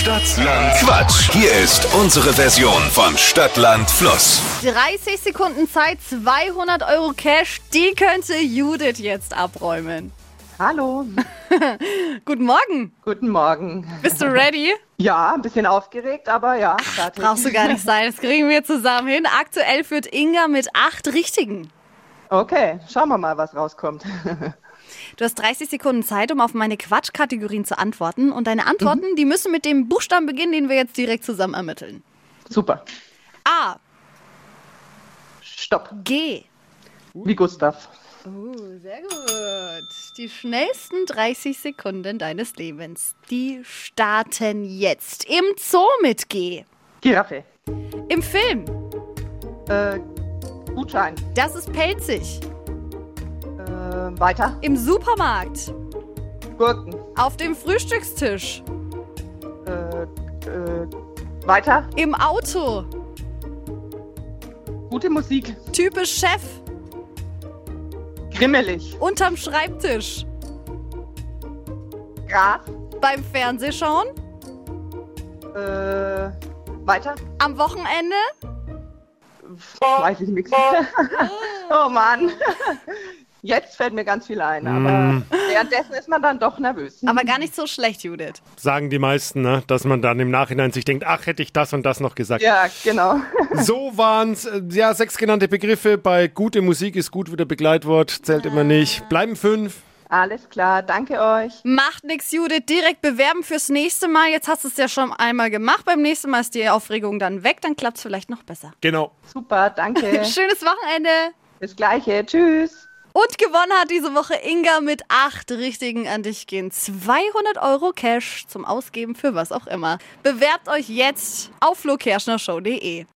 Stadtland Quatsch. Hier ist unsere Version von Stadtland Fluss. 30 Sekunden Zeit, 200 Euro Cash, die könnte Judith jetzt abräumen. Hallo, Guten Morgen. guten Morgen. Bist du ready? Ja, ein bisschen aufgeregt, aber ja, fertig. Brauchst du gar nicht sein, das kriegen wir zusammen hin. Aktuell führt Inga mit acht Richtigen. Okay, schauen wir mal, was rauskommt. Du hast 30 Sekunden Zeit, um auf meine Quatschkategorien zu antworten. Und deine Antworten, die müssen mit dem Buchstaben beginnen, den wir jetzt direkt zusammen ermitteln. Super. A, Stopp. G. Wie Gustav. Uh, sehr gut. Die schnellsten 30 Sekunden deines Lebens, die starten jetzt. Im Zoo mit G. Giraffe. Im Film. Äh, Gutschein. Das ist pelzig. Weiter. Im Supermarkt. Gurken. Auf dem Frühstückstisch. Äh, äh, weiter. Im Auto. Gute Musik. Typisch Chef. Grimmelig. Unterm Schreibtisch. Gras. Beim Fernsehschauen. Äh, weiter. Am Wochenende. Weiß ich nichts. oh Mann. Jetzt fällt mir ganz viel ein, aber währenddessen ist man dann doch nervös. Aber gar nicht so schlecht, Judith. Sagen die meisten, ne? dass man dann im Nachhinein sich denkt, ach, hätte ich das und das noch gesagt. Ja, genau. So waren es, ja, sechs genannte Begriffe. Bei gute Musik ist gut wieder Begleitwort, zählt immer nicht. Bleiben fünf. Alles klar, danke euch. Macht nix, Judith. Direkt bewerben fürs nächste Mal. Jetzt hast du es ja schon einmal gemacht. Beim nächsten Mal ist die Aufregung dann weg. Dann klappt es vielleicht noch besser. Genau. Super, danke. Schönes Wochenende. Bis gleiche. Tschüss. Und gewonnen hat diese Woche Inga mit acht Richtigen. An dich gehen 200 Euro Cash zum Ausgeben für was auch immer. Bewerbt euch jetzt auf flokerschnershow.de.